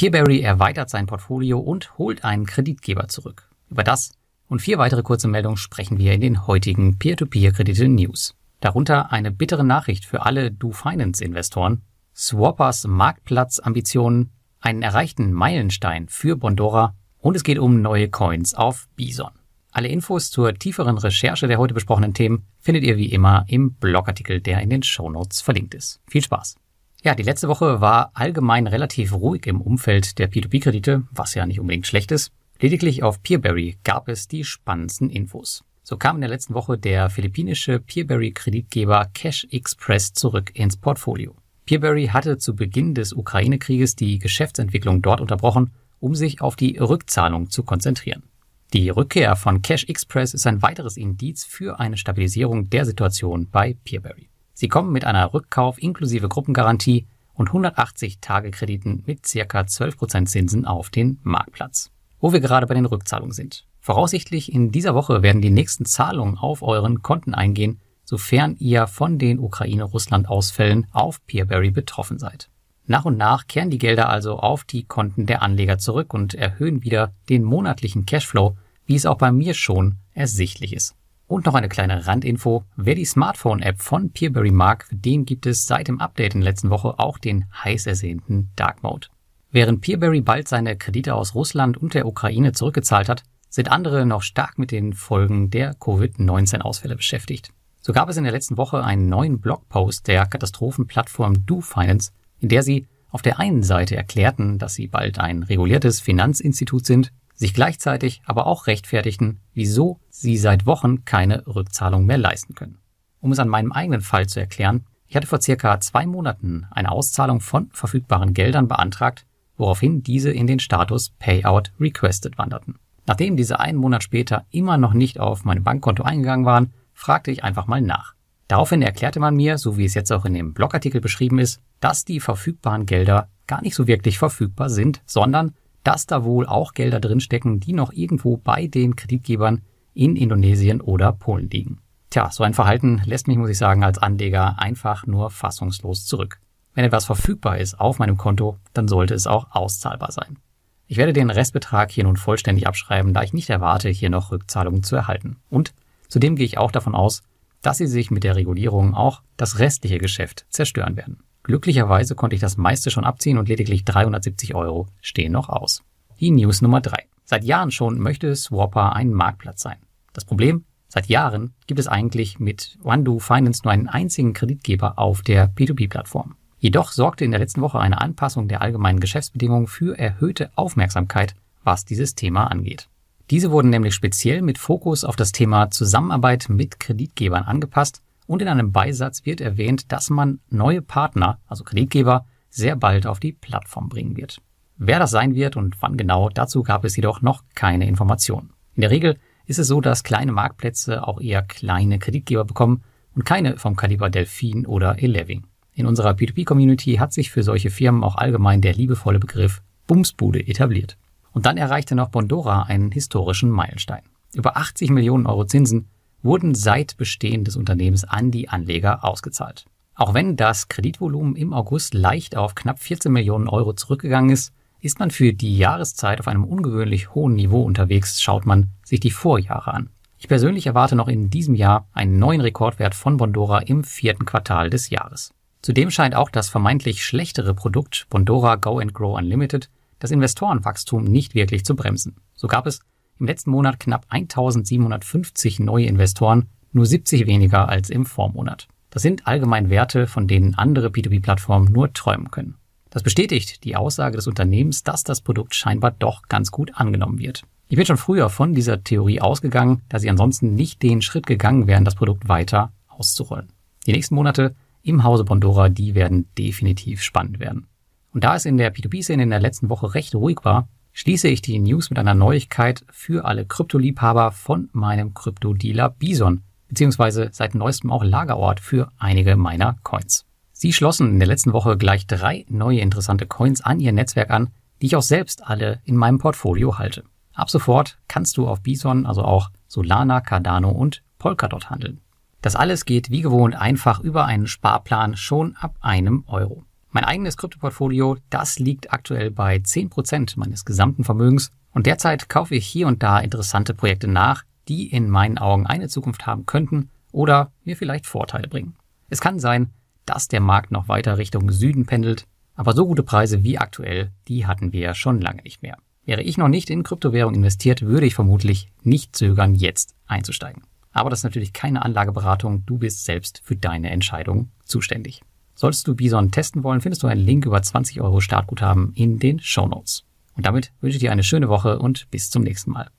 Peerberry erweitert sein Portfolio und holt einen Kreditgeber zurück. Über das und vier weitere kurze Meldungen sprechen wir in den heutigen Peer-to-Peer-Kredite-News. Darunter eine bittere Nachricht für alle Do-Finance-Investoren, Swappers Marktplatzambitionen, einen erreichten Meilenstein für Bondora und es geht um neue Coins auf Bison. Alle Infos zur tieferen Recherche der heute besprochenen Themen findet ihr wie immer im Blogartikel, der in den Shownotes verlinkt ist. Viel Spaß! Ja, die letzte Woche war allgemein relativ ruhig im Umfeld der P2P-Kredite, was ja nicht unbedingt schlecht ist. Lediglich auf Peerberry gab es die spannendsten Infos. So kam in der letzten Woche der philippinische Peerberry-Kreditgeber Cash Express zurück ins Portfolio. Peerberry hatte zu Beginn des Ukraine-Krieges die Geschäftsentwicklung dort unterbrochen, um sich auf die Rückzahlung zu konzentrieren. Die Rückkehr von Cash Express ist ein weiteres Indiz für eine Stabilisierung der Situation bei Peerberry. Sie kommen mit einer Rückkauf inklusive Gruppengarantie und 180 Tage Krediten mit circa 12% Zinsen auf den Marktplatz. Wo wir gerade bei den Rückzahlungen sind. Voraussichtlich in dieser Woche werden die nächsten Zahlungen auf euren Konten eingehen, sofern ihr von den Ukraine-Russland-Ausfällen auf Peerberry betroffen seid. Nach und nach kehren die Gelder also auf die Konten der Anleger zurück und erhöhen wieder den monatlichen Cashflow, wie es auch bei mir schon ersichtlich ist. Und noch eine kleine Randinfo. Wer die Smartphone-App von Peerberry mag, den gibt es seit dem Update in der letzten Woche auch den heiß ersehnten Dark Mode. Während Peerberry bald seine Kredite aus Russland und der Ukraine zurückgezahlt hat, sind andere noch stark mit den Folgen der Covid-19-Ausfälle beschäftigt. So gab es in der letzten Woche einen neuen Blogpost der Katastrophenplattform DoFinance, in der sie auf der einen Seite erklärten, dass sie bald ein reguliertes Finanzinstitut sind, sich gleichzeitig aber auch rechtfertigten, wieso sie seit Wochen keine Rückzahlung mehr leisten können. Um es an meinem eigenen Fall zu erklären, ich hatte vor circa zwei Monaten eine Auszahlung von verfügbaren Geldern beantragt, woraufhin diese in den Status Payout Requested wanderten. Nachdem diese einen Monat später immer noch nicht auf mein Bankkonto eingegangen waren, fragte ich einfach mal nach. Daraufhin erklärte man mir, so wie es jetzt auch in dem Blogartikel beschrieben ist, dass die verfügbaren Gelder gar nicht so wirklich verfügbar sind, sondern dass da wohl auch Gelder drinstecken, die noch irgendwo bei den Kreditgebern in Indonesien oder Polen liegen. Tja, so ein Verhalten lässt mich, muss ich sagen, als Anleger einfach nur fassungslos zurück. Wenn etwas verfügbar ist auf meinem Konto, dann sollte es auch auszahlbar sein. Ich werde den Restbetrag hier nun vollständig abschreiben, da ich nicht erwarte, hier noch Rückzahlungen zu erhalten. Und Zudem gehe ich auch davon aus, dass sie sich mit der Regulierung auch das restliche Geschäft zerstören werden. Glücklicherweise konnte ich das meiste schon abziehen und lediglich 370 Euro stehen noch aus. Die News Nummer 3. Seit Jahren schon möchte Swapper ein Marktplatz sein. Das Problem? Seit Jahren gibt es eigentlich mit OneDo Finance nur einen einzigen Kreditgeber auf der P2P-Plattform. Jedoch sorgte in der letzten Woche eine Anpassung der allgemeinen Geschäftsbedingungen für erhöhte Aufmerksamkeit, was dieses Thema angeht. Diese wurden nämlich speziell mit Fokus auf das Thema Zusammenarbeit mit Kreditgebern angepasst und in einem Beisatz wird erwähnt, dass man neue Partner, also Kreditgeber, sehr bald auf die Plattform bringen wird. Wer das sein wird und wann genau, dazu gab es jedoch noch keine Informationen. In der Regel ist es so, dass kleine Marktplätze auch eher kleine Kreditgeber bekommen und keine vom Kaliber Delphin oder Eleving. In unserer P2P-Community hat sich für solche Firmen auch allgemein der liebevolle Begriff Bumsbude etabliert. Und dann erreichte noch Bondora einen historischen Meilenstein. Über 80 Millionen Euro Zinsen wurden seit Bestehen des Unternehmens an die Anleger ausgezahlt. Auch wenn das Kreditvolumen im August leicht auf knapp 14 Millionen Euro zurückgegangen ist, ist man für die Jahreszeit auf einem ungewöhnlich hohen Niveau unterwegs, schaut man sich die Vorjahre an. Ich persönlich erwarte noch in diesem Jahr einen neuen Rekordwert von Bondora im vierten Quartal des Jahres. Zudem scheint auch das vermeintlich schlechtere Produkt Bondora Go and Grow Unlimited das Investorenwachstum nicht wirklich zu bremsen. So gab es im letzten Monat knapp 1750 neue Investoren, nur 70 weniger als im Vormonat. Das sind allgemein Werte, von denen andere P2P-Plattformen nur träumen können. Das bestätigt die Aussage des Unternehmens, dass das Produkt scheinbar doch ganz gut angenommen wird. Ich bin schon früher von dieser Theorie ausgegangen, da sie ansonsten nicht den Schritt gegangen wären, das Produkt weiter auszurollen. Die nächsten Monate im Hause Bondora, die werden definitiv spannend werden. Und da es in der P2P-Szene in der letzten Woche recht ruhig war, schließe ich die News mit einer Neuigkeit für alle Kryptoliebhaber von meinem Kryptodealer Bison, beziehungsweise seit neuestem auch Lagerort für einige meiner Coins. Sie schlossen in der letzten Woche gleich drei neue interessante Coins an ihr Netzwerk an, die ich auch selbst alle in meinem Portfolio halte. Ab sofort kannst du auf Bison also auch Solana, Cardano und Polkadot handeln. Das alles geht wie gewohnt einfach über einen Sparplan schon ab einem Euro. Mein eigenes Kryptoportfolio, das liegt aktuell bei 10% meines gesamten Vermögens und derzeit kaufe ich hier und da interessante Projekte nach, die in meinen Augen eine Zukunft haben könnten oder mir vielleicht Vorteile bringen. Es kann sein, dass der Markt noch weiter Richtung Süden pendelt, aber so gute Preise wie aktuell, die hatten wir schon lange nicht mehr. Wäre ich noch nicht in Kryptowährung investiert, würde ich vermutlich nicht zögern, jetzt einzusteigen. Aber das ist natürlich keine Anlageberatung, du bist selbst für deine Entscheidung zuständig. Solltest du Bison testen wollen, findest du einen Link über 20 Euro Startguthaben in den Show Notes. Und damit wünsche ich dir eine schöne Woche und bis zum nächsten Mal.